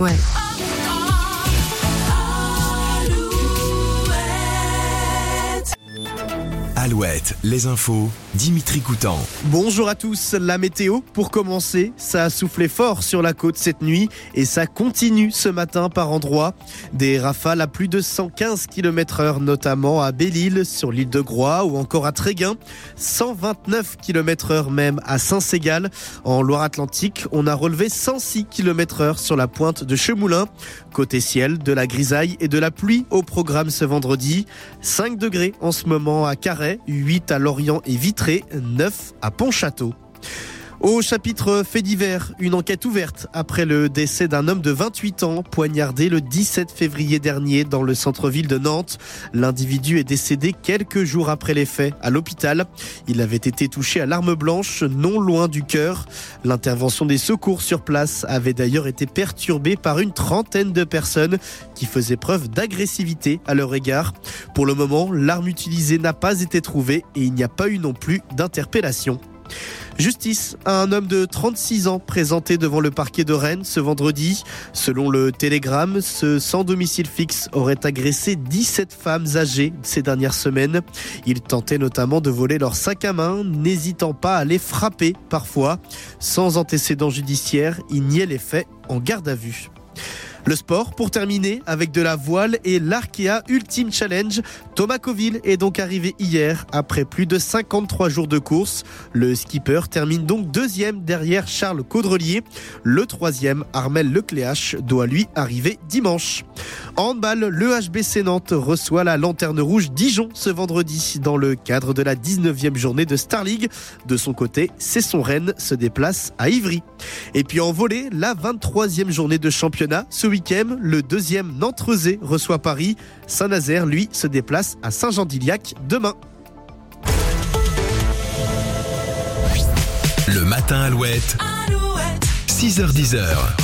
Ouais. Alouette, les infos, Dimitri Coutan. Bonjour à tous, la météo pour commencer, ça a soufflé fort sur la côte cette nuit et ça continue ce matin par endroits. Des rafales à plus de 115 km heure notamment à Belle-Île, sur l'île de Groix ou encore à Tréguin. 129 km heure même à Saint-Ségal. En Loire-Atlantique, on a relevé 106 km heure sur la pointe de Chemoulin. Côté ciel, de la grisaille et de la pluie au programme ce vendredi. 5 degrés en ce moment à Carhaix, 8 à Lorient et Vitré, 9 à Pontchâteau. Au chapitre fait divers, une enquête ouverte après le décès d'un homme de 28 ans poignardé le 17 février dernier dans le centre-ville de Nantes. L'individu est décédé quelques jours après les faits à l'hôpital. Il avait été touché à l'arme blanche non loin du cœur. L'intervention des secours sur place avait d'ailleurs été perturbée par une trentaine de personnes qui faisaient preuve d'agressivité à leur égard. Pour le moment, l'arme utilisée n'a pas été trouvée et il n'y a pas eu non plus d'interpellation. Justice à un homme de 36 ans présenté devant le parquet de Rennes ce vendredi. Selon le Télégramme, ce sans domicile fixe aurait agressé 17 femmes âgées ces dernières semaines. Il tentait notamment de voler leur sac à main, n'hésitant pas à les frapper parfois. Sans antécédent judiciaire, il niait les faits en garde à vue. Le sport pour terminer avec de la voile et l'Arkea Ultimate Challenge. Thomas Coville est donc arrivé hier après plus de 53 jours de course. Le skipper termine donc deuxième derrière Charles Caudrelier. Le troisième, Armel Lecléache, doit lui arriver dimanche. En handball, le HBC Nantes reçoit la Lanterne Rouge Dijon ce vendredi dans le cadre de la 19e journée de Star League. De son côté, c'est son Rennes se déplace à Ivry. Et puis en volée, la 23e journée de championnat. Week-end, le deuxième Nantes-Rezé reçoit Paris. Saint-Nazaire, lui, se déplace à Saint-Jean-d'Iliac demain. Le matin Alouette, 6h10.